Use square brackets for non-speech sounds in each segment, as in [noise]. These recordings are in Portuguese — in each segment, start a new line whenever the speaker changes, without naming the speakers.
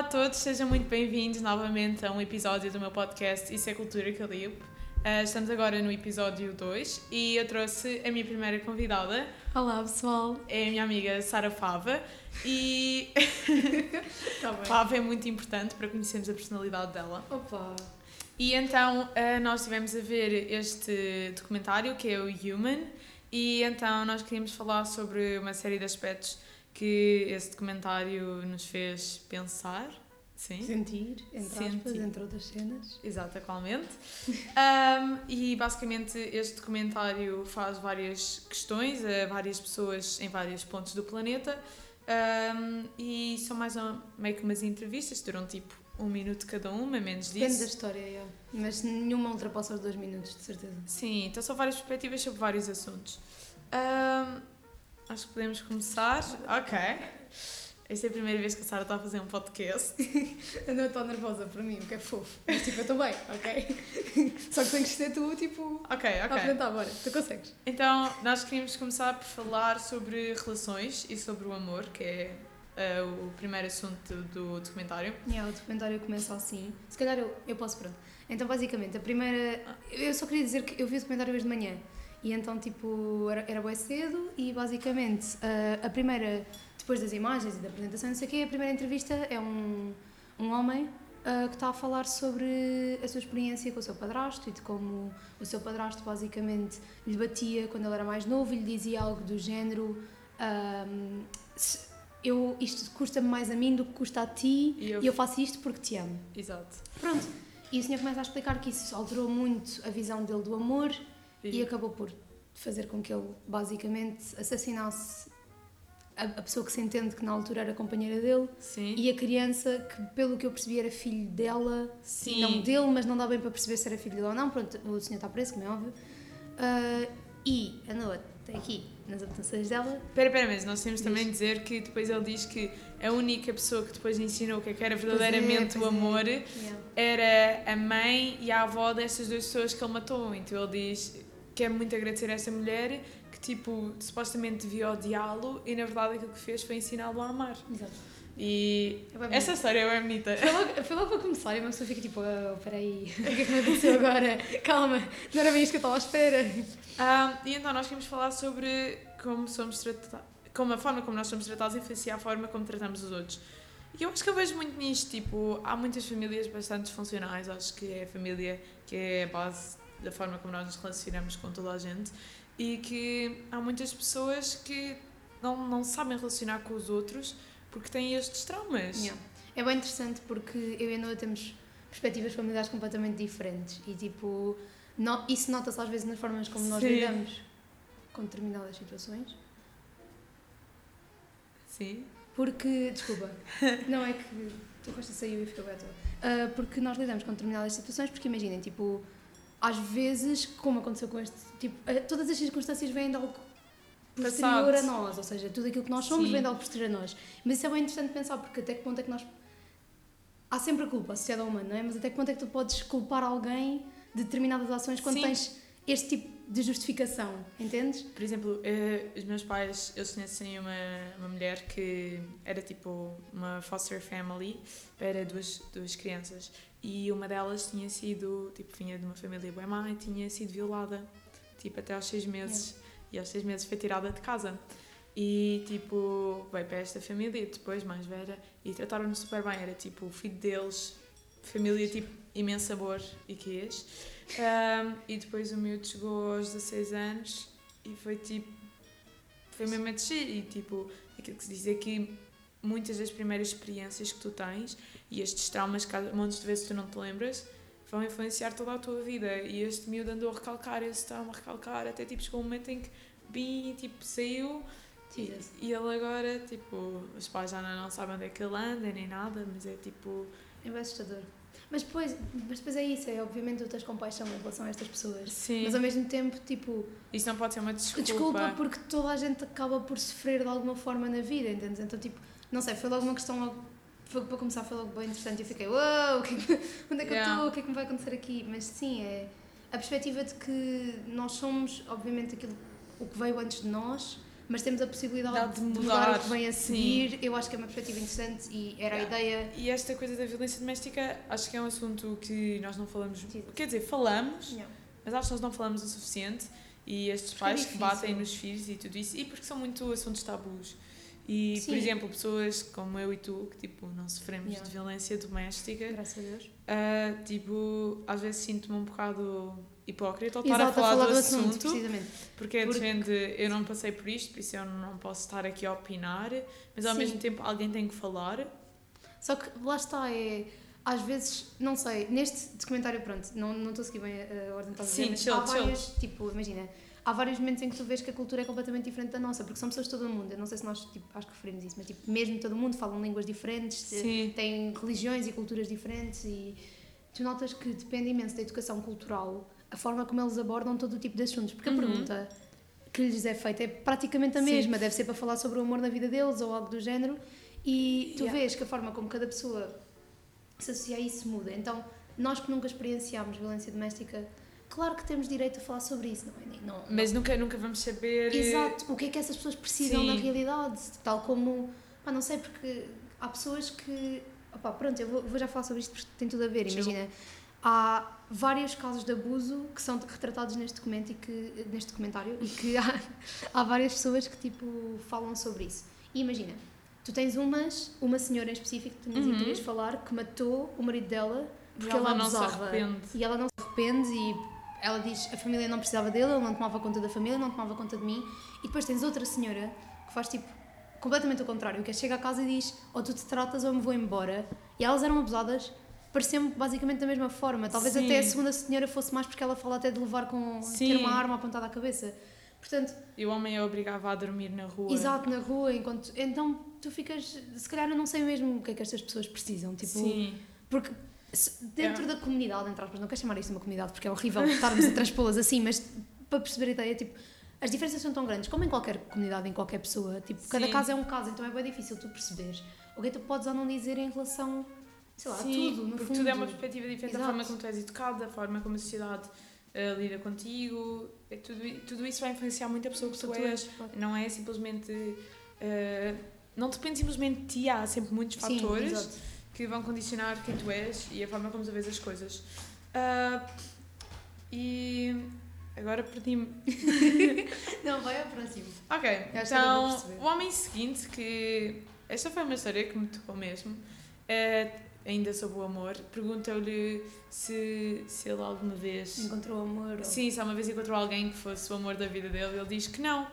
a todos, sejam muito bem-vindos novamente a um episódio do meu podcast Isso é Cultura Calipe. Uh, estamos agora no episódio 2 e eu trouxe a minha primeira convidada.
Olá pessoal!
É a minha amiga Sara Fava e. [laughs]
tá.
Fava é muito importante para conhecermos a personalidade dela.
Opa!
E então uh, nós estivemos a ver este documentário que é o Human e então nós queríamos falar sobre uma série de aspectos que esse documentário nos fez pensar. Sim.
Sentir, entre
Sentir.
aspas, entre outras cenas.
Exatamente. [laughs] Um, e basicamente este documentário faz várias questões a várias pessoas em vários pontos do planeta um, e são mais ou, meio que umas entrevistas, duram tipo um minuto cada uma, menos
Depende da
disso.
história, yeah. mas nenhuma ultrapassa os dois minutos, de certeza.
Sim, então são várias perspectivas sobre vários assuntos. Um, acho que podemos começar. Ok. Esta é a primeira vez que a Sara está a fazer um podcast. [laughs]
Eu não estou nervosa por mim, o que é fofo. Mas tipo, eu estou bem, ok? [laughs] Só que tens que ser tu, tipo,
Ok,
a
ok.
apresentar, bora. Tu consegues.
Então, nós queríamos começar por falar sobre relações e sobre o amor, que é eh, o primeiro assunto do documentário.
Yeah, o documentário começa assim. Se calhar eu, eu posso, pronto. Então, basicamente, a primeira. Eu só queria dizer que eu vi o documentário hoje de manhã. E então, tipo, era, era bem cedo e basicamente a, a primeira. Depois das imagens e da apresentação, não sei o quê, a primeira entrevista é um, um homem ah, que está a falar sobre a sua experiência com o seu padrasto e de como o seu padrasto basicamente lhe batia quando ele era mais novo e lhe dizia algo do género. ahm, se- eu, isto custa-me mais a mim do que custa a ti
E eu-
e eu faço isto porque te amo.
Exato.
Pronto. E o senhor começa a explicar que isso alterou muito a visão dele do amor e, acabou por fazer com que ele basicamente assassinasse a, a pessoa que se entende que na altura era companheira dele
Sim.
e a criança que, pelo que eu percebi, era filho dela
Sim.
não dele, mas não dá bem para perceber se era filho dele ou não. Pronto, o senhor está preso, como é óbvio. Ah, e andou até aqui nas anotações dela.
Espera, espera, mas nós temos
Diz.
também de dizer que depois ele diz que a única pessoa que depois ensinou o que é que era
Pois é,
verdadeiramente o
é.
amor
Yeah.
era a mãe e a avó destas duas pessoas que ele matou. Então ele diz que é muito agradecer a esta mulher que, tipo, supostamente devia odiá-lo e na verdade aquilo que fez foi ensiná-lo a amar.
Exato.
E
É
essa história é bem bonita.
Foi logo, foi logo para começar e uma pessoa fica tipo, oh, peraí, [laughs] o que é que me aconteceu agora? Calma, não era bem isto que eu estava à espera.
Ah, e então nós queremos falar sobre como somos tratados, como a forma como nós somos tratados influencia a forma como tratamos os outros. E eu acho que eu vejo muito nisto, tipo, há muitas famílias bastante disfuncionais, acho que é a família que é a base da forma como nós nos relacionamos com toda a gente e que há muitas pessoas que não, não sabem relacionar com os outros porque têm estes traumas.
Yeah. É bem interessante porque eu e a Noa temos perspectivas familiares completamente diferentes e tipo, no, isso nota-se às vezes nas formas como nós
Sim.
lidamos com determinadas situações.
Sim.
Porque, desculpa, [laughs] não é que tu Costa saiu e ficou bem à toa. Ah, porque nós lidamos com determinadas situações, porque imaginem, tipo, às vezes, como aconteceu com este, tipo, ah, todas as circunstâncias vêm de algo posterior
Passado.
a nós, ou seja, tudo aquilo que nós somos
Sim.
vem de algo posterior a nós. Mas isso é bem interessante pensar, porque até que ponto é que nós. Há sempre a culpa associada ao humano, não é? Mas até que ponto é que tu podes culpar alguém de determinadas ações quando
Sim.
tens este tipo de justificação, entendes?
Por exemplo, eh, os meus pais, eles conhecem uma, uma mulher que era tipo uma foster family para duas, duas crianças e uma delas tinha sido, tipo, vinha de uma família bem má e tinha sido violada, tipo, até aos seis meses e aos seis meses foi tirada de casa. E tipo, veio para esta família, depois mais velha, e trataram-no super bem. Era tipo o filho deles, família tipo imenso amor e queijo. Um, e depois o miúdo chegou aos 16 anos e foi tipo. Foi mesmo a descer. E tipo, aquilo que se diz é que muitas das primeiras experiências que tu tens e estes traumas que montes de vezes tu não te lembras vão influenciar toda a tua vida. E este miúdo andou a recalcar esse trauma, a recalcar, até tipo chegou um momento em que bim, tipo, saiu. E, e ele agora, tipo, os pais já não, sabem onde é que ele anda nem nada, mas é tipo.
É bem assustador. Mas depois, mas depois é isso, é obviamente tu tens compaixão em relação a estas pessoas.
Sim.
Mas ao mesmo tempo, tipo,
Isso não pode ser uma desculpa.
desculpa, porque toda a gente acaba por sofrer de alguma forma na vida, entendes? Então, tipo, não sei, foi logo uma questão. Foi, para começar foi logo bem interessante e eu fiquei, o que é que- [laughs] onde é que eu
Yeah.
estou? O que é que me vai acontecer aqui? Mas sim, é a perspectiva de que nós somos, obviamente, aquilo o que veio antes de nós, mas temos a possibilidade
de
de, mudar,
mudar,
o que vem a seguir. Eu acho que é uma perspectiva interessante e era
Yeah.
a ideia.
E esta coisa da violência doméstica, acho que é um assunto que nós não falamos.
Sim.
Quer dizer, falamos,
Yeah.
mas acho que nós não falamos o suficiente. E estes
Porque é
pais que
difícil.
batem nos filhos e tudo isso, e porque são muito assuntos tabus. E, por
Sim.
exemplo, pessoas como eu e tu, que tipo, não sofremos
Yeah.
de violência doméstica,
Graças a Deus.
ah, tipo, às vezes sinto-me um bocado hipócrita ao estar a falar, do assunto,
precisamente.
porque é
Porque-
defende, eu não passei por isto, por isso eu não posso estar aqui a opinar, mas ao
Sim.
mesmo tempo alguém tem que falar.
Só que lá está, é. Às vezes, não sei, neste documentário, pronto, não não estou a seguir bem a, ordem que estás a dizer,
Sim,
mas
chill,
há
chill.
várias, tipo, imagina, há vários momentos em que tu vês que a cultura é completamente diferente da nossa, porque são pessoas de todo o mundo. Eu não sei se nós, tipo, acho que referimos isso, mas tipo, mesmo todo o mundo falam línguas diferentes,
Sim.
têm religiões e culturas diferentes e tu notas que depende imenso da educação cultural a forma como eles abordam todo o tipo de assuntos. Porque
Uhum.
a pergunta que lhes é feita é praticamente a
Sim.
mesma, deve ser para falar sobre o amor na vida deles ou algo do género. E tu
Yeah.
vês que a forma como cada pessoa se associa a isso muda. Então, nós que nunca experienciámos violência doméstica, claro que temos direito a falar sobre isso, não é? Nem- Não,
Mas nunca, nunca vamos saber.
Exato, o que é que essas pessoas precisam
Sim.
na realidade, tal como, pá, não sei, porque há pessoas que, opá, pronto, eu vou, vou já falar sobre isto porque tem tudo a ver, imagina, há vários casos de abuso que são retratados neste documento e que, neste documentário e que há, [laughs] há várias pessoas que, tipo, falam sobre isso. E imagina, tu tens umas, uma senhora em específico que tu
Uhum.
querias falar que matou o marido dela porque
ela
ela
não se
abusava.
arrepende.
E ela não se arrepende e ela diz a família não precisava dele, ele não tomava conta da família, não tomava conta de mim. E depois tens outra senhora que faz tipo completamente o contrário, que é chega a casa e diz ou tu te tratas ou eu me vou embora. E elas eram abusadas, pareceu-me basicamente da mesma forma. Talvez
Sim.
até a segunda senhora fosse mais porque ela fala até de levar com
Sim.
ter uma arma apontada à cabeça. Portanto,
E o homem a obrigava a dormir na rua.
exato, na rua, enquanto. Então tu ficas. Se calhar eu não sei mesmo o que é que estas pessoas precisam. Tipo,
Sim.
porque dentro
É.
da comunidade, entre aspas, não quero chamar isto de uma comunidade porque é horrível estarmos a transpô-las assim, mas para perceber a ideia, tipo, as diferenças são tão grandes, como em qualquer comunidade, em qualquer pessoa. Tipo, cada
Sim.
caso é um caso, então é bem difícil tu perceberes o que é que tu podes ou não dizer em relação, sei lá, a
Sim,
tudo, no
porque
fundo.
tudo é uma perspectiva diferente da
Exato.
forma como tu és educado, da forma como a sociedade eh, lida contigo. É tudo, tudo isso vai influenciar muito a pessoa que tu,
Tu
és.
és, claro.
Não é simplesmente. eh, não depende simplesmente de ti, há sempre muitos
Sim,
fatores
exato.
Que vão condicionar quem tu és e a forma como tu vês as coisas. Ah, e agora perdi-me. [laughs]
Não, vai ao próximo.
Ok, então o homem seguinte, que esta foi uma história que me tocou mesmo, é, ainda sobre o amor, perguntou-lhe se, se ele alguma vez.
Encontrou amor. ou-
Sim, se alguma vez encontrou alguém que fosse o amor da vida dele, ele diz que não.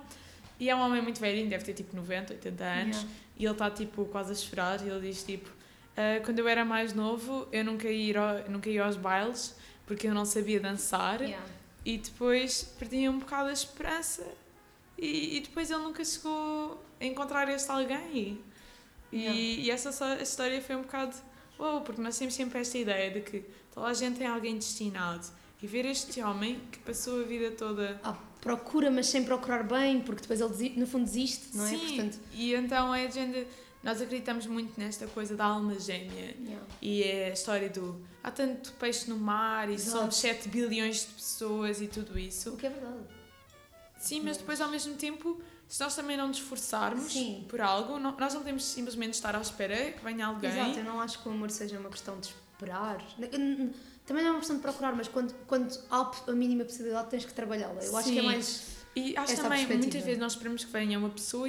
E é um homem muito velho, deve ter tipo 90, 80 anos,
Yeah.
e ele está tipo quase a chorar, e ele diz tipo: "Ah, Quando eu era mais novo, eu nunca ia, ao- nunca ia aos bailes porque eu não sabia dançar,
Yeah.
e depois perdi um bocado a esperança, e, e depois ele nunca chegou a encontrar este alguém. E,
Yeah.
e essa história foi um bocado. Uou, porque nós temos sempre esta ideia de que toda a gente tem alguém destinado. E ver este homem que passou a vida toda
Ah, procura, mas sem procurar bem, porque depois ele no fundo desiste, não é?
Sim,
Portanto,
e então é a gente. Nós acreditamos muito nesta coisa da alma gêmea.
yeah.
E é a história do. Há tanto peixe no mar e
Exato.
somos 7 bilhões de pessoas e tudo
o
isso.
que é verdade.
Sim, mas depois ao mesmo tempo, se nós também não nos esforçarmos
Sim.
por algo, não- nós não temos simplesmente estar à espera que venha alguém.
Exato, eu não acho que o amor seja uma questão de esperar. Também não é uma questão de procurar, mas quando, quando há a mínima possibilidade tens que trabalhá-la. Eu acho que é
Sim.
mais.
E acho também, muitas vezes nós esperamos que venha uma pessoa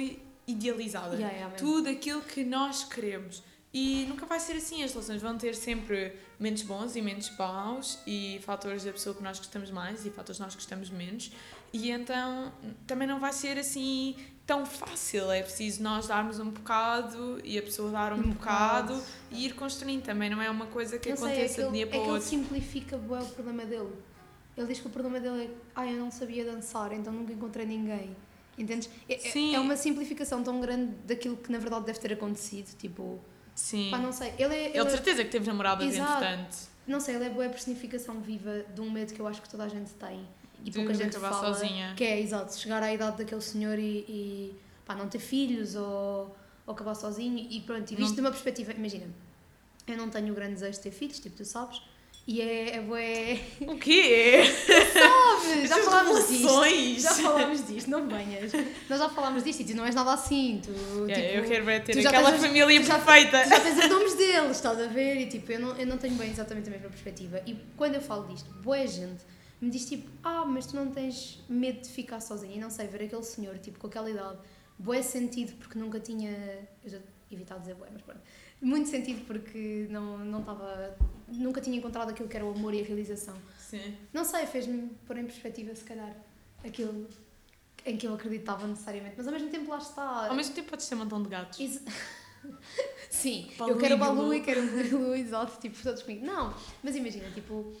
idealizada.
Yeah, yeah,
tudo aquilo que nós queremos. E nunca vai ser assim, as relações vão ter sempre momentos bons e momentos maus e fatores da pessoa que nós gostamos mais e fatores que nós gostamos menos. E então também não vai ser assim tão fácil, é preciso nós darmos um bocado e a pessoa dar um,
Um
bocado,
bocado.
e ir construindo. Também não é uma coisa que
Não sei, é
aconteça
que
de dia
é
para
que
o
ele
outro.
simplifica bué o problema dele. Ele diz que o problema dele é ah, eu não sabia dançar, então nunca encontrei ninguém. Entendes? É, é-
Sim.
é uma simplificação tão grande daquilo que na verdade deve ter acontecido. Tipo,
Sim.
pá, não sei. Ele é.
Ele
Ele é
certeza que teve namoradas
Exato.
entretanto.
não sei, ele é boa personificação viva de um medo que eu acho que toda a gente tem. E
de
pouca gente fala.
sozinha.
Que é, exato, chegar à idade daquele senhor e, e pá, não ter filhos ou, ou acabar sozinho e pronto. E visto
Não-
de uma perspectiva, imagina, eu não tenho o grande desejo de ter filhos, tipo tu sabes, E é, é bué...
O quê?
Sabe, já falámos disto. Já falámos disto, não venhas. Nós já falámos disto e tu não és nada assim. Tu,
Yeah,
tipo,
eu quero ver ter
já
aquela
tens
família
tu já-
perfeita.
Tu já tens os nomes deles, estás a ver? E tipo, eu não, eu não tenho bem exatamente a mesma perspectiva. E quando eu falo disto, boa gente me diz tipo, ah, mas tu não tens medo de ficar sozinha. E não sei, ver aquele senhor, tipo, com aquela idade, boé sentido, porque nunca tinha. Eu já evitava dizer boé, mas pronto. Muito sentido porque não não estava. Nunca tinha encontrado aquilo que era o amor e a realização.
Sim.
Não sei, fez-me pôr em perspectiva, se calhar, aquilo em que eu acreditava necessariamente. Mas ao mesmo tempo lá está.
Ao mesmo tempo podes ter um montão de gatos.
Ex- [laughs] Sim,
Balu
eu quero o Balu e quero o Bilu, [laughs] exato, tipo, todos comigo. Não, mas imagina, tipo,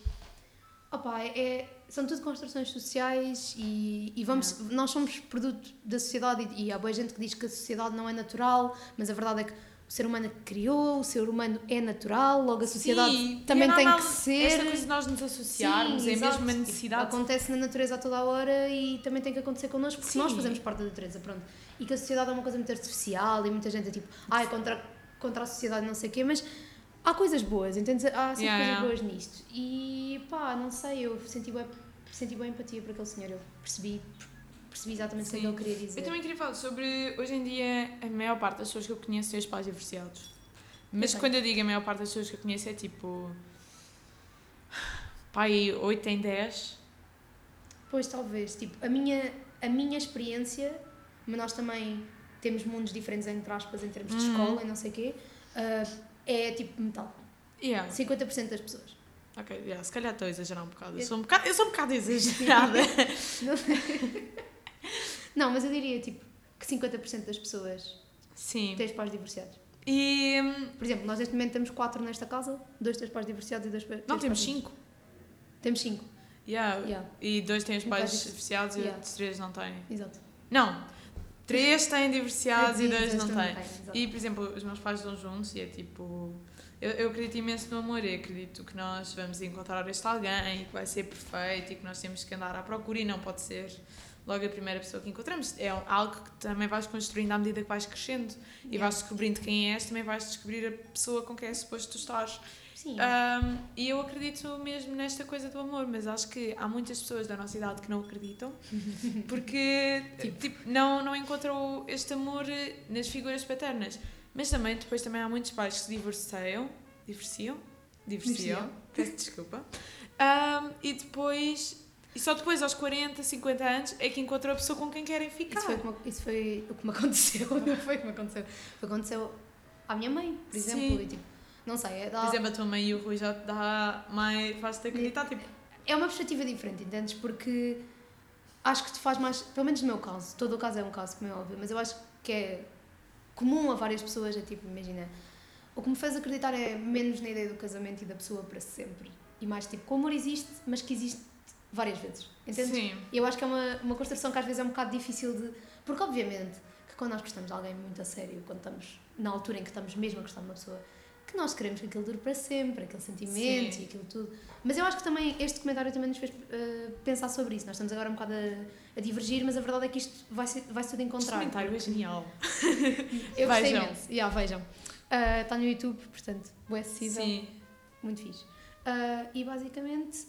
opá, é, são tudo construções sociais e, e vamos, nós somos produto da sociedade e, e há boa gente que diz que a sociedade não é natural, mas a verdade é que o ser humano é que criou, o ser humano é natural, logo a sociedade
Sim,
também
é
tem
normal
que ser.
Esta coisa de nós nos associarmos
Sim,
é
exato.
mesmo uma necessidade.
Acontece na natureza a toda a hora e também tem que acontecer connosco porque
Sim.
nós fazemos parte da natureza, pronto. E que a sociedade é uma coisa muito artificial e muita gente é tipo, ai, contra, contra a sociedade não sei o quê, mas há coisas boas, entendes? Há sempre
Yeah,
coisas
yeah.
boas nisto. E pá, não sei, eu senti boa, senti boa empatia por aquele senhor, eu percebi, percebi exatamente o que é ele queria dizer.
Eu também queria falar sobre, hoje em dia, a maior parte das pessoas que eu conheço têm os pais divorciados. Mas
Ok.
quando eu digo a maior parte das pessoas que eu conheço é tipo. Pai, 8 em 10.
Pois talvez, tipo, a minha, a minha experiência, mas nós também temos mundos diferentes entre aspas em termos de
Uhum.
escola e não sei o quê, ah, é tipo metal.
Yeah.
50% das pessoas.
Ok, yeah, se calhar estou a exagerar um bocado. Eu
Eu-
sou um bocado, eu sou um bocado [laughs] exagerada.
Não, mas eu diria tipo que 50% das pessoas
Sim.
têm os pais divorciados.
E.
Por exemplo, nós neste momento temos 4 nesta casa, dois têm os pais divorciados e dois pa-
Não, temos
pais
5.
divorciados. Temos 5.
Yeah.
Yeah,
E dois têm os pais
pai divor-
divorciados e
Yeah.
três não têm.
exato.
Não. Três têm divorciados e dois não têm. E, por exemplo, os meus pais estão juntos e é tipo. Eu, eu acredito imenso no amor e acredito que nós vamos encontrar este alguém e que vai ser perfeito e que nós temos que andar à procura e não pode ser logo a primeira pessoa que encontramos. É algo que também vais construindo à medida que vais crescendo e
Yeah.
vais descobrindo quem és, também vais descobrir a pessoa com quem é suposto tu estás.
Sim.
Um, e eu acredito mesmo nesta coisa do amor, mas acho que há muitas pessoas da nossa idade que não acreditam [laughs] porque tipo, não, não encontram este amor eh, nas figuras paternas. Mas também, depois também há muitos pais que se divorciam, divorciam, divorciam,
Divorciam.
peço desculpa, Um, e depois, e só depois aos 40, 50 anos é que encontram a pessoa com quem querem ficar.
Isso foi, como- isso foi o que me aconteceu, [laughs] não foi o que me aconteceu. Foi o que aconteceu à minha mãe, por
Sim.
exemplo. E, tipo, não sei, é,
Por exemplo, a tua mãe e o Rui já te dá mais de acreditar, tipo,
é uma perspectiva diferente, entendes? Porque acho que te faz mais, pelo menos no meu caso, todo o caso é um caso, como é óbvio, mas eu acho que é comum a várias pessoas, é tipo, imagina, o que me fez acreditar é menos na ideia do casamento e da pessoa para sempre. E mais tipo, que o amor existe, mas que existe várias vezes, entendes?
sim.
E eu acho que é uma, uma construção que às vezes é um bocado difícil de. Porque, obviamente, que quando nós gostamos de alguém muito a sério, quando estamos na altura em que estamos mesmo a gostar de uma pessoa, que nós queremos que aquilo dure para sempre, aquele sentimento
Sim.
e aquilo tudo. Mas eu acho que também este comentário também nos fez eh, pensar sobre isso. Nós estamos agora um bocado a, a divergir, mas a verdade é que isto vai ser, vai ser de
Este
encontrar.
comentário é genial. [laughs]
Eu gostei
Vejam.
imenso. Yeah, vejam. Está no YouTube, portanto, é acessível.
Sim.
Muito fixe. Ah, e basicamente,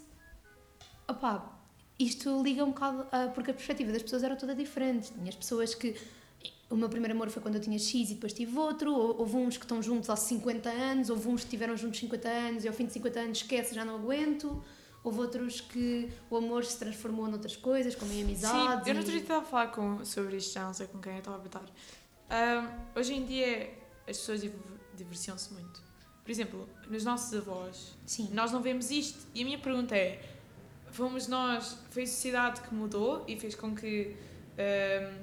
opá, isto liga um bocado, porque a perspectiva das pessoas era toda diferente. Tinha as pessoas que. O meu primeiro amor foi quando eu tinha X e depois tive outro. Ou- Houve uns que estão juntos há 50 anos, houve uns que estiveram juntos 50 anos e ao fim de 50 anos esquece, já não aguento. Houve outros que o amor se transformou noutras coisas, como em amizades.
Sim, eu não
e-
dia estava a falar com, sobre isto, já não sei com quem eu estava a botar. Ahm, hoje em dia as pessoas div- divorciam-se muito. Por exemplo, nos nossos avós,
Sim.
nós não vemos isto. E a minha pergunta é: fomos nós, foi a sociedade que mudou e fez com que ahm,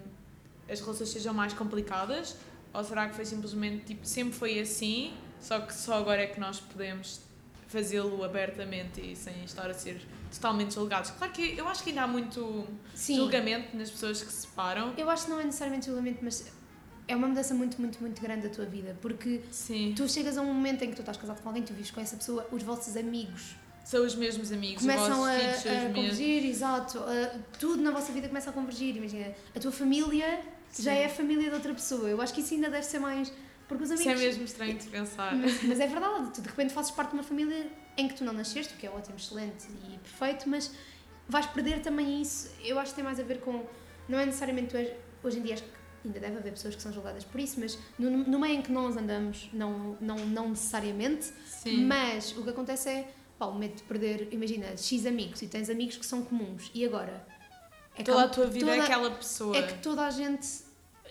as relações sejam mais complicadas? Ou será que foi simplesmente tipo, sempre foi assim, só que só agora é que nós podemos fazê-lo abertamente e sem estar a ser totalmente julgados? Claro que eu acho que ainda há muito
Sim.
julgamento nas pessoas que se separam.
Eu acho que não é necessariamente julgamento, mas é uma mudança muito, muito, muito grande da tua vida. Porque
Sim.
tu chegas a um momento em que tu estás casado com alguém, tu vives com essa pessoa, os vossos amigos
São os mesmos amigos,
começam
os
a,
vossos
a convergir, exato. a- tudo na vossa vida começa a convergir. Imagina, a tua família já
Sim.
é a família de outra pessoa. Eu acho que isso ainda deve ser mais. Porque os
Isso
amigos.
é mesmo estranho de pensar.
Mas, mas é verdade, tu de repente fazes parte de uma família em que tu não nasceste, o que é ótimo, excelente e perfeito, mas vais perder também isso. Eu acho que tem mais a ver com. Não é necessariamente tu és, hoje em dia acho que ainda deve haver pessoas que são julgadas por isso, mas no, no meio em que nós andamos, não, não, não necessariamente,
Sim.
mas o que acontece é, pá, o medo de perder, imagina, X amigos e tens amigos que são comuns e agora? É
Toda a tua vida
toda-
é aquela pessoa.
é que toda a gente,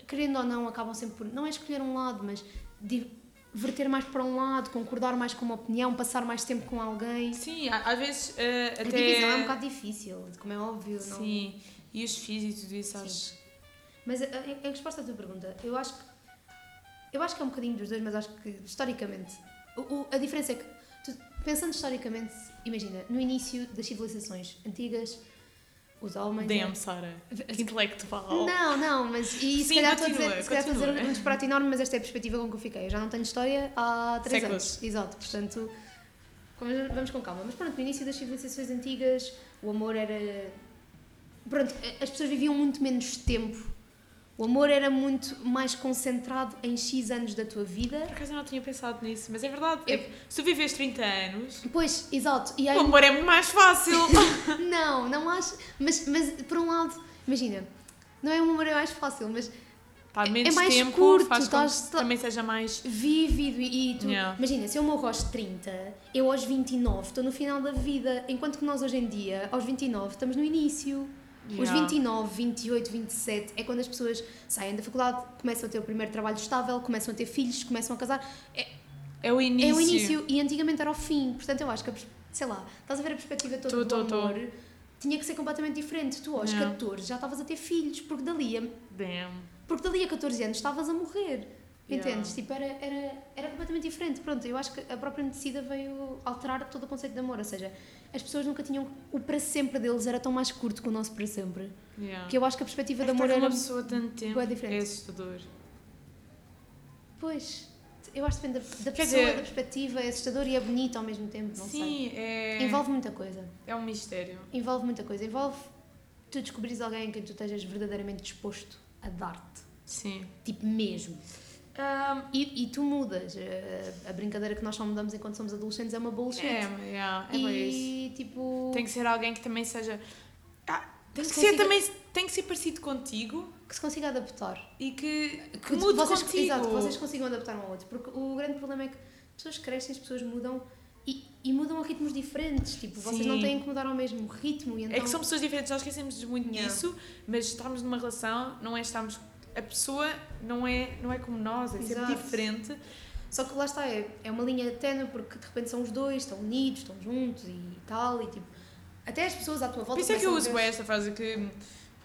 querendo ou não, acabam sempre por, não é escolher um lado, mas diverter mais para um lado, concordar mais com uma opinião, passar mais tempo com alguém.
Sim, a- às vezes eh,
A
até.
divisão é um bocado difícil, como é óbvio. Não...
Sim, e os filhos e tudo isso, acho.
Mas a, a- a resposta à tua pergunta, eu acho que eu acho que é um bocadinho dos dois, mas acho que historicamente o, o- a diferença é que pensando historicamente, imagina, no início das civilizações antigas, os homens.
Damn, Sara. Que intelectual.
Não, não, mas e se
Sim,
calhar estou a dizer, se calhar estou a dizer um disparate enorme, mas esta é a perspectiva com que eu fiquei. Eu já não tenho história há três anos. Exato, portanto, vamos com calma. Mas pronto, no início das civilizações antigas, o amor era. Pronto, as pessoas viviam muito menos tempo. O amor era muito mais concentrado em X anos da tua vida.
Por acaso eu não tinha pensado nisso, mas é verdade.
Eu-
É que se tu vives 30 anos,
Pois, exato. E aí,
o amor é muito mais fácil. [laughs]
não, não acho. Mas, mas por um lado, imagina, não é um amor é mais fácil, mas
Pá, menos
mais
tempo
curto,
faz com que também seja mais.
vívido e, e tu,
Yeah.
imagina, se eu morro aos 30, eu aos 29 estou no final da vida, enquanto que nós hoje em dia, aos 29, estamos no início. Os
Yeah.
29, 28, 27 é quando as pessoas saem da faculdade, começam a ter o primeiro trabalho estável, começam a ter filhos, começam a casar. É,
É o início.
é o início e antigamente era o fim. Portanto, eu acho que, sei lá, estás a ver a perspectiva toda
Tô,
do
tô, tô.
amor, tinha que ser completamente diferente. Tu aos
Yeah.
14 já estavas a ter filhos, porque dali a
Damn.
porque dali a 14 anos estavas a morrer.
Yeah.
Entendes? Tipo, era, era, era completamente diferente. Pronto, eu acho que a própria medicina veio alterar todo o conceito de amor. Ou seja, as pessoas nunca tinham. O para sempre deles era tão mais curto que o nosso para sempre.
Yeah.
Que eu acho que a perspectiva
É que com
era.
uma pessoa tanto tempo
bué diferente.
é assustador.
Pois. Eu acho que depende da, da pessoa,
dizer-
da perspectiva. É assustador e é bonito ao mesmo tempo. Não sei.
Sim, é.
Envolve muita coisa.
É um mistério.
Envolve muita coisa. Envolve tu descobrires alguém em quem tu estejas verdadeiramente disposto a dar-te.
Sim.
Tipo, mesmo.
Ahm,
E, e tu mudas. A, a brincadeira que nós só mudamos enquanto somos adolescentes é uma bullshit.
é, yeah, é
e tipo.
Tem que ser alguém que também seja. Ah, tem que ser
consiga-
também. Tem que ser parecido contigo
que se consiga adaptar.
e que, que
Que
mude
vocês,
contigo.
Exato, que vocês consigam adaptar um ao outro. Porque o grande problema é que as pessoas crescem, as pessoas mudam e, e mudam a ritmos diferentes. Tipo, vocês
Sim.
não têm que mudar ao mesmo ritmo. E então,
É que são pessoas diferentes, nós esquecemos muito
Yeah.
disso, mas estarmos numa relação não é estarmos. A pessoa não é, não é como nós, é sempre
Exato.
diferente.
Só que lá está, é, é uma linha tenue porque de repente são os dois, estão unidos, estão juntos e tal. E tipo, até as pessoas à tua volta.
Por isso é que eu uso
ver-
esta frase que.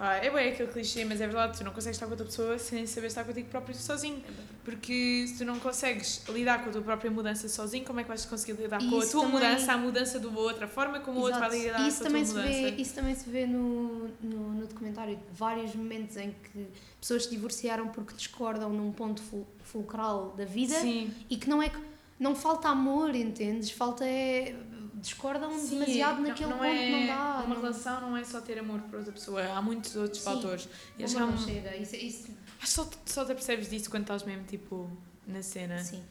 Pá, é bem aquele clichê, mas é verdade, tu não consegues estar com outra pessoa sem saber estar contigo próprio sozinho. Porque se tu não consegues lidar com a tua própria mudança sozinho, como é que vais conseguir lidar
E
com a
isso
tua
também-
mudança, a mudança do outro, a forma como o outro vai
Exato.
lidar
E
com
isso
a tua mudança?
vê, isso também se vê no, no, no documentário. Vários momentos em que pessoas se divorciaram porque discordam num ponto ful- fulcral da vida
Sim,
e que não é que não falta amor, entendes? Falta é discordam
Sim,
demasiado
não-
naquele
não
ponto
é,
que não dá.
Uma
não,
relação não é só ter amor por outra pessoa, há muitos outros
Sim.
fatores. E acho, que
não chega. Isso, isso,
acho que só, só te percebes disso quando estás mesmo tipo na cena.
sim.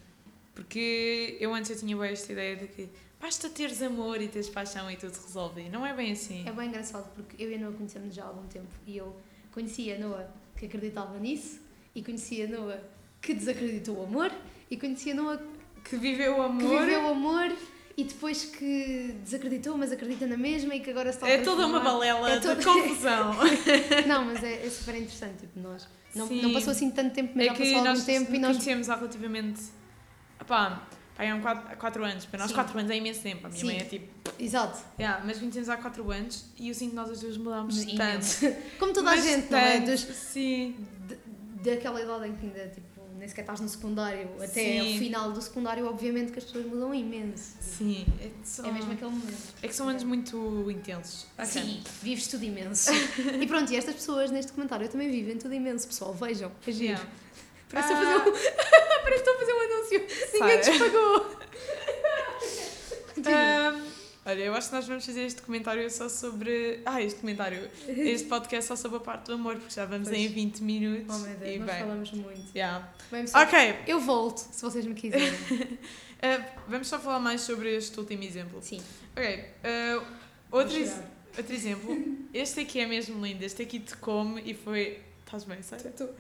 Porque eu antes eu tinha bem esta ideia de que basta teres amor e teres paixão e tudo se resolve. Não é bem assim.
É bem engraçado porque eu e a Noah conhecemos já há algum tempo e eu conhecia a Noah que acreditava nisso e conhecia a Noah que desacreditou o amor e conhecia a Noah
Que viveu o
que
amor.
viveu o amor e depois que desacreditou, mas acredita na mesma e que agora está a
É toda uma balela
É
de
toda-
confusão. [laughs]
Não, mas é, é super interessante, tipo, nós. Não, não passou assim tanto tempo, mas
é
já passou algum
nós
tempo e nós.
conhecemos há relativamente. Pá, pá, há 4, quatro anos. Para nós,
Sim.
4 anos é imenso tempo. A minha
Sim.
mãe é tipo.
Exato.
Yeah, mas conhecemos há 4 anos e eu sinto que nós as duas mudámos tanto.
Como toda a
Mas
gente, não é?
tanto,
Dos,
Sim.
de- daquela idade em que ainda, tipo, nem sequer estás no secundário, até
Sim.
ao final do secundário, obviamente que as pessoas mudam imenso.
Sim. É, só-
É mesmo aquele momento.
é que são anos muito intensos.
Sim, vives tudo imenso. e pronto, e estas pessoas neste comentário também vivem tudo imenso, pessoal. Vejam, é giro.
Yeah.
Parece,
Ah.
que estou a fazer um... [laughs] Parece que estou a fazer um anúncio. Ninguém te pagou. [laughs]
Olha, eu acho que nós vamos fazer este comentário só sobre. Ah, este comentário. Este podcast só sobre a parte do amor, porque já vamos
Pois.
em 20 minutos.
Oh meu Deus,
e
nós
bem.
falamos muito.
Yeah.
Bem, pessoal,
Ok.
eu volto, se vocês me quiserem.
Uh, [laughs] vamos só falar mais sobre este último exemplo.
Sim.
Ok. Uh, outro, ex outro exemplo. Este aqui é mesmo lindo. Este aqui te come e foi. Estás bem, sabe? [laughs]
Estou.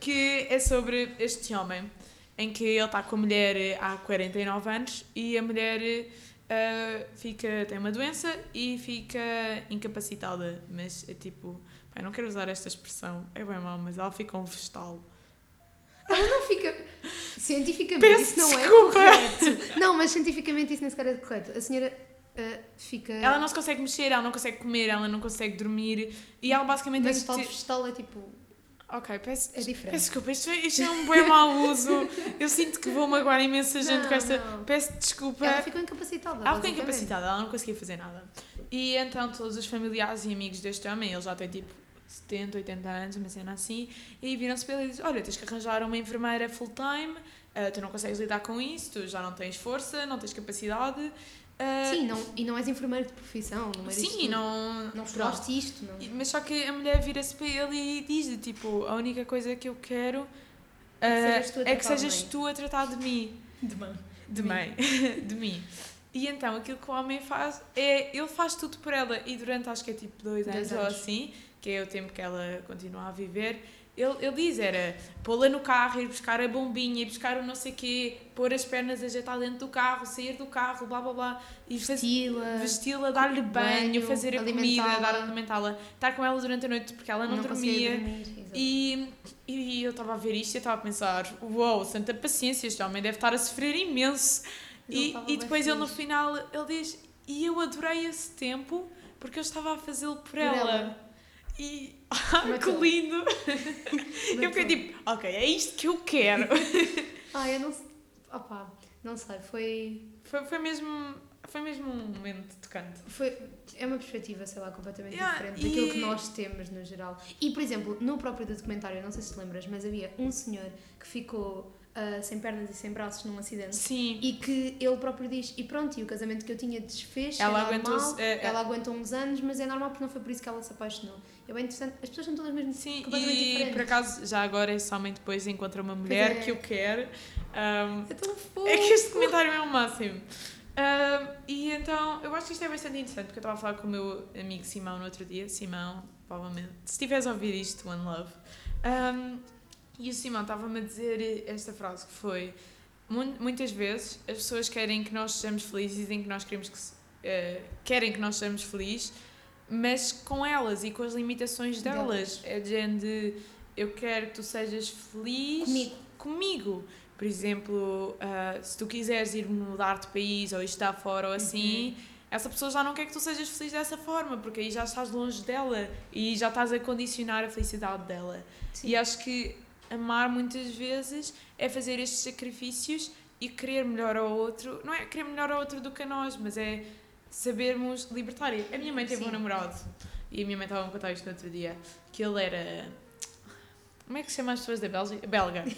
que é sobre este homem em que ele está com a mulher há 49 anos e a mulher uh, fica, tem uma doença e fica incapacitada. Mas é tipo, eu não quero usar esta expressão, é bem mal, mas ela fica um vegetal.
Ela não fica. Cientificamente
Peço
isso não
desculpa.
é correto. Não, mas cientificamente isso nem sequer é correto. A senhora uh, fica.
Ela não se consegue mexer, ela não consegue comer, ela não consegue dormir e ela basicamente
Mas
tem
o tal
que ter-
vegetal é tipo.
Ok, peço,
É diferente.
peço desculpa, isto, é- isto é um bom mau uso. Eu sinto que vou magoar imensa gente
Não,
com esta.
não.
Peço desculpa.
Ela ficou incapacitada.
Ela ficou incapacitada, ela não conseguia fazer nada. E então todos os familiares e amigos deste homem, ele já tem tipo 70, 80 anos, uma cena assim, e viram-se para ele e dizem: Olha, tens que arranjar uma enfermeira full-time, ah, tu não consegues lidar com isso, tu já não tens força, não tens capacidade. Ah,
Sim, não, e não és enfermeiro de profissão. Não é
sim, não.
Não estudaste isto. Não.
Mas só que a mulher vira-se para ele e diz-lhe: Tipo, a única coisa que eu quero.
É que
ah,
sejas tu a
é que
tratar de
sejas
mim."
tu a tratar de mim.
De mão.
De
mim.
mãe, [laughs] de mim. E então aquilo que o homem faz é ele faz tudo por ela e durante acho que é tipo dois,
Dois
anos, ou
anos.
assim, que é o tempo que ela continua a viver. Ele, ele diz, era pô-la no carro, ir buscar a bombinha, ir buscar o não sei quê, pôr as pernas, ajeitar dentro do carro, sair do carro, blá blá blá, e
Vesti-la.
vesti-la, dar-lhe banho,
banho,
fazer a comida, dar alimentá-la, estar com ela durante a noite porque ela não,
conseguia
dormia.
dormir.
E, e eu estava a ver isto e estava a pensar: uau, santa paciência, este homem deve estar a sofrer imenso. E, e depois ele no final ele diz: E eu adorei esse tempo porque eu estava a fazê-lo por,
Por
ela.
ela.
E [laughs] ah, que
Matou.
lindo! [laughs] eu
Matou.
fiquei tipo: Ok, é isto que eu quero. [laughs]
Ah, eu não sei. Opá, não sei. Foi.
foi, foi, mesmo, foi mesmo um momento tocante.
Foi, é uma perspectiva, sei lá, completamente
Yeah,
diferente daquilo
e-
que nós temos no geral. E, por exemplo, no próprio documentário, não sei se te lembras, mas havia um senhor que ficou ah, sem pernas e sem braços num acidente.
Sim.
E que ele próprio diz, e pronto, e o casamento que eu tinha desfez,
Ela
é normal,
é, é.
ela aguentou uns anos, mas é normal porque não foi por isso que ela se apaixonou. É bem interessante, as pessoas são todas mesmo
Sim,
completamente
e
diferentes.
por acaso, já agora, esse homem depois encontra uma mulher
é.
que eu quero. Um,
É tão fofo!
É que este comentário é o máximo. Ahm, e então, eu acho que isto é bastante interessante, porque eu estava a falar com o meu amigo Simão no outro dia. Simão, provavelmente, se estiveres a ouvir isto, One Love. Ahm, e o Simão estava-me a dizer esta frase que foi: "Mu- muitas vezes as pessoas querem que nós sejamos felizes, dizem que nós queremos que eh, querem que nós sejamos felizes, mas com elas e com as limitações delas. É de género, eu quero que tu sejas feliz
Comigo.
comigo. Por exemplo, ah, se tu quiseres ir mudar de país ou estudar fora ou assim, essa pessoa já não quer que tu sejas feliz dessa forma, porque aí já estás longe dela e já estás a condicionar a felicidade dela.
Sim.
E acho que amar muitas vezes é fazer estes sacrifícios e querer melhor ao outro. Não é querer melhor ao outro do que a nós, mas é sabermos libertar. A minha mãe teve
Sim.
um namorado e a minha mãe estava a contar isto no outro dia, que ele era. Como é que se chama as pessoas da Bélgica? Belga. [laughs]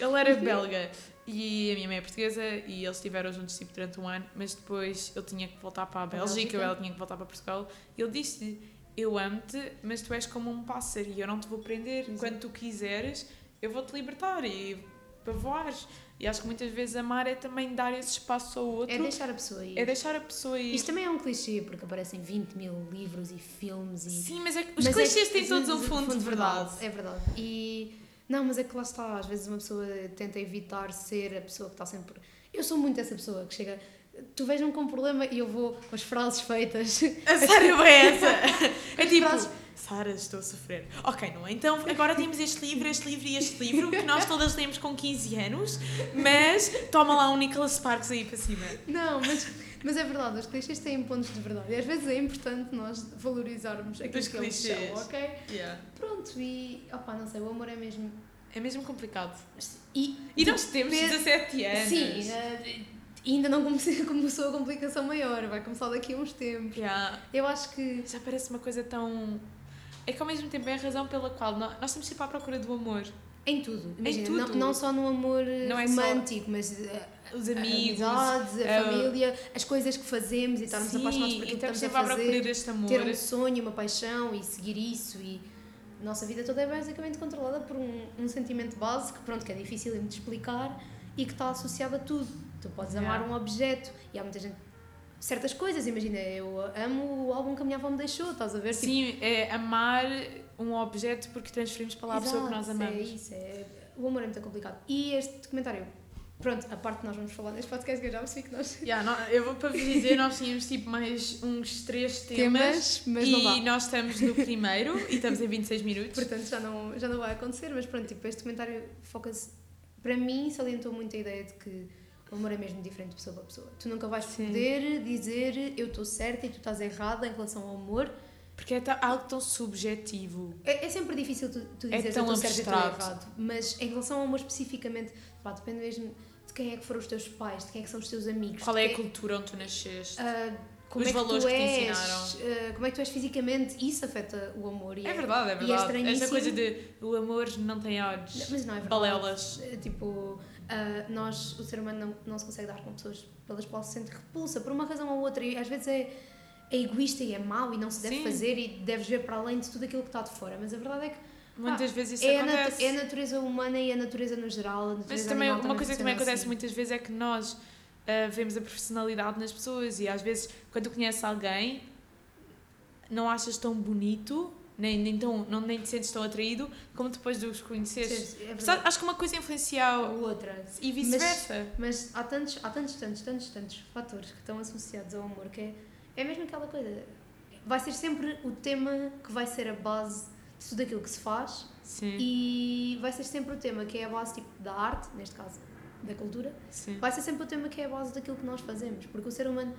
ele era belga e a minha mãe é portuguesa e eles estiveram juntos tipo, durante um ano, mas depois ele tinha que voltar para a Bélgica, ou ela tinha que voltar para Portugal. E ele disse Eu amo-te, mas tu és como um pássaro e eu não te vou prender.
Exato.
Quando tu quiseres, eu vou-te libertar e para voares. E acho que muitas vezes amar é também dar esse espaço ao outro,
É deixar a pessoa ir.
é deixar a pessoa ir.
Isto também é um clichê, porque aparecem 20 mil livros e filmes e.
Sim, mas é que os
Mas é
clichês
que-
têm todos um
mas-
fundo de verdade.
É verdade. E. Não, mas é que lá está. Às vezes uma pessoa tenta evitar ser a pessoa que está sempre. Eu sou muito essa pessoa que chega. Tu vejam com um problema e eu vou com as frases feitas.
A sério é essa? [laughs] É tipo,
frases-
Sara, estou a sofrer. Ok, não é? Então agora temos este livro, este livro e este livro que nós todas lemos com 15 anos, mas toma lá um Nicholas Sparks aí para cima.
Não, mas, mas é verdade, os clichês têm pontos de verdade. E às vezes é importante nós valorizarmos aquilo
Dos
que eles são, ok? Pronto, e. opá, não sei, o amor é mesmo.
É mesmo complicado.
E,
E nós temos
Pe-
17 anos.
Sim, eh, ainda não comecei, [laughs] começou a complicação maior, vai começar daqui a uns tempos.
Yeah.
Eu acho que.
Já parece uma coisa tão. É que ao mesmo tempo é a razão pela qual nós, nós temos sempre à procura do amor.
Em tudo. Imagina,
tudo.
Não, não só no amor eh,
Não é
romântico, mas eh,
Os
a
amigos.
amizades, a
eh,
família, as coisas que fazemos e estarmos
sim,
apaixonados por aquilo que
estamos
a fazer.
deste amor.
Ter um sonho, uma paixão e seguir isso e a nossa vida toda é basicamente controlada por um, um sentimento que, pronto, que é difícil de explicar e que está associado a tudo. Tu podes
Yeah.
amar um objeto e há muita gente. Certas coisas, imagina, eu amo o álbum que a minha avó me deixou, estás a ver? Tipo,
Sim, é amar um objeto porque transferimos para lá a pessoa que nós amamos.
É isso, é, o amor é muito complicado. E este documentário, pronto, a parte que nós vamos falar neste podcast, que eu já percebi que nós.
Yeah, nó- eu vou para vos dizer, nós tínhamos tipo mais uns três [laughs] temas,
mas
e
não
nós estamos no primeiro e estamos em 26 minutos.
Portanto, já não, já não vai acontecer, mas pronto, tipo, este documentário foca-se. Para mim, salientou muito a ideia de que o amor é mesmo diferente de pessoa para pessoa. Tu nunca vais
Sim.
poder dizer eu estou certa e tu estás errada em relação ao amor.
Porque é algo tão subjetivo.
É, é sempre difícil tu, tu
É
dizeres
tão
eu estou certa e estou errado. Mas em relação ao amor especificamente, pá, depende mesmo de quem é que foram os teus pais, de quem é que são os teus amigos.
Qual é a
quem-
cultura onde tu nasceste?
Ah, como
Os
é que
valores
tu
que te
és,
ensinaram.
ah, como é que tu és fisicamente, isso afeta o amor. E
é verdade, é
e é
verdade. Esta coisa de o amor não tem olhos.
Não, Mas não é verdade.
Balelas.
É, Tipo, ah, nós, o ser humano não, não se consegue dar com pessoas pelas quais se sente repulsa, por uma razão ou outra, e às vezes é, é egoísta e é mau e não se deve
Sim.
fazer e deves ver para além de tudo aquilo que está de fora. Mas a verdade é que
Muitas vezes isso
é a,
acontece.
é a natureza humana e a natureza no geral. A natureza
Mas também uma coisa que também acontece
assim.
muitas vezes é que nós ah, vemos a personalidade nas pessoas e às vezes quando conheces alguém não achas tão bonito, nem, nem, tão, não, nem te sentes tão atraído como depois de os conheceres.
É
Acho que uma coisa influencia
Ou outra.
e vice-versa.
Mas há tantos, há tantos, tantos, tantos, tantos fatores que estão associados ao amor que é, é mesmo aquela coisa. Vai ser sempre o tema que vai ser a base de tudo aquilo que se faz
Sim,
e vai ser sempre o tema que é a base tipo, da arte, neste caso da cultura,
sim.
vai ser sempre o tema que é a base daquilo que nós fazemos, porque o ser humano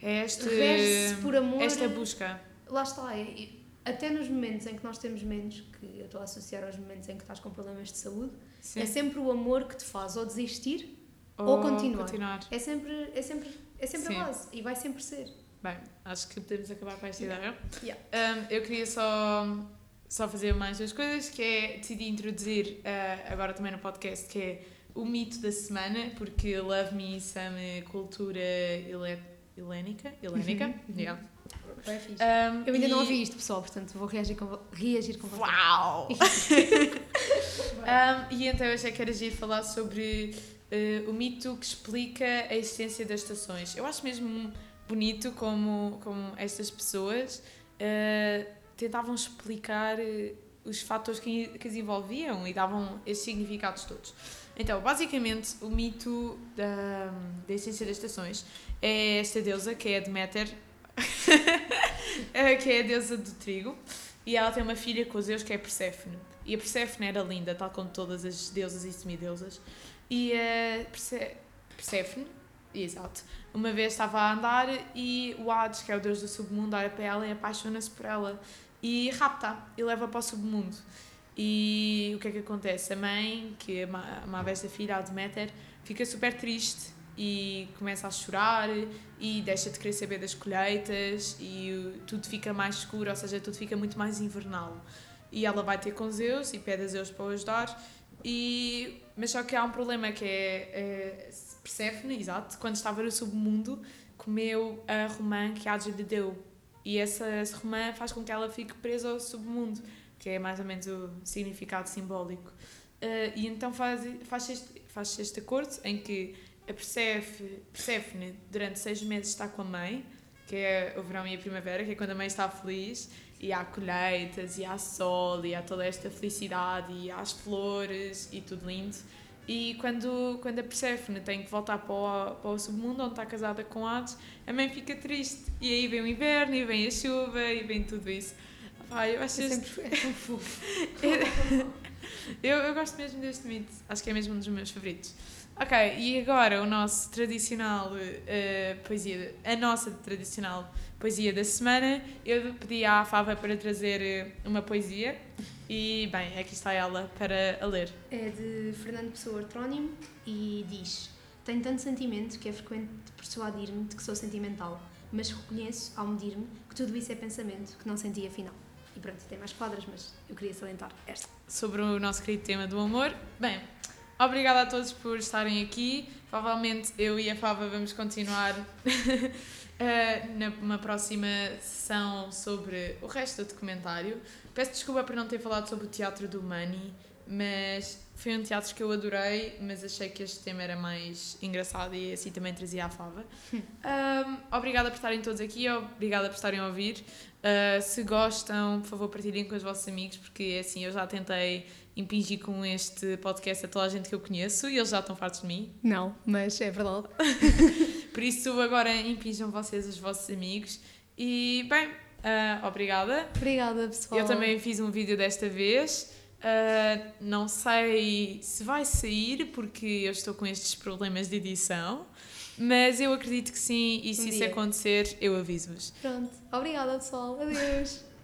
É este,
rege-se por amor.
esta busca.
Lá está, é- até nos momentos em que nós temos menos, que eu estou a associar aos momentos em que estás com problemas de saúde,
Sim.
é sempre o amor que te faz ou desistir ou continuar. É sempre, é sempre, é sempre
Sim.
a base e vai sempre ser.
Bem, acho que podemos acabar com esta ideia.
Yeah.
Um, eu queria só, só fazer mais duas coisas, que é decidi introduzir uh, agora também no podcast, que é o mito da semana, porque Love Me some cultura helénica. helénica? yeah.
Fixe.
Um,
Eu ainda
e-
não ouvi isto, pessoal, portanto vou reagir com, reagir com vontade.
Uau! [laughs] Um, [laughs] e então eu achei que era giro falar sobre uh, o mito que explica a existência das estações. Eu acho mesmo bonito como, como estas pessoas uh, tentavam explicar uh, os fatores que, que as envolviam e davam esses significados todos. Então, basicamente, o mito da, da existência das estações é esta deusa que é a Deméter, eh, [laughs] que é a deusa do trigo, e ela tem uma filha com Zeus que é Perséfone. E a Perséfone era linda, tal como todas as deusas e semideusas. E a Persé Perséfone, exato, uma vez estava a andar e o Hades, que é o deus do submundo, olha para ela e apaixona-se por ela e rapta e leva para o submundo. E o que é que acontece? A mãe, que ama amava esta filha, a Deméter, fica super triste e começa a chorar e deixa de querer saber das colheitas e tudo fica mais escuro, ou seja, tudo fica muito mais invernal. E ela vai ter com Zeus e pede a Zeus para o ajudar, e, mas só que há um problema que é, é Perséfone, exato, quando estava no submundo, comeu a romã que Hades lhe deu. E essa, essa romã faz com que ela fique presa ao submundo, que é mais ou menos o significado simbólico. Uh, e então faz, faz, este, faz este acordo em que a Perséfone, durante seis meses, está com a mãe, que é o verão e a primavera, que é quando a mãe está feliz, e há colheitas, e há sol, e há toda esta felicidade, e há as flores, e tudo lindo. E quando, quando a Perséfone tem que voltar para o, para o submundo, onde está casada com Hades, a mãe fica triste. E aí vem o inverno, e vem a chuva, e vem tudo isso. Pai, eu acho
É
este-
sempre é fofo. [laughs]
eu, eu gosto mesmo deste mito. Acho que é mesmo um dos meus favoritos. Ok, e agora o nosso tradicional eh, poesia, a nossa tradicional poesia da semana. Eu pedi à Fava para trazer eh, uma poesia e, bem, aqui está ela para a ler.
É de Fernando Pessoa Artrónimo e diz: Tenho tanto sentimento que é frequente persuadir-me de que sou sentimental, mas reconheço, ao medir-me, que tudo isso é pensamento, que não senti afinal. E pronto, tem mais quadras, mas eu queria salientar esta.
sobre o nosso querido tema do amor. Bem, obrigada a todos por estarem aqui. Provavelmente eu e a Fava vamos continuar [laughs] uh, numa próxima sessão sobre o resto do documentário. Peço desculpa por não ter falado sobre o teatro do Money, mas foi um teatro que eu adorei, mas achei que este tema era mais engraçado e assim também trazia a fava. [laughs] Um, obrigada por estarem todos aqui, obrigada por estarem a ouvir. Uh, se gostam, por favor, partilhem com os vossos amigos, porque assim eu já tentei impingir com este podcast a toda a gente que eu conheço e eles já estão fartos de mim.
Não, mas é verdade. [laughs]
Por isso, agora impinjam vocês os vossos amigos. E, bem, uh, obrigada.
Obrigada, pessoal.
Eu também fiz um vídeo desta vez. Uh, não sei se vai sair, porque eu estou com estes problemas de edição. Mas eu acredito que sim, e se um isso dia. acontecer, eu aviso-vos.
Pronto. Obrigada, pessoal. Adeus. [laughs]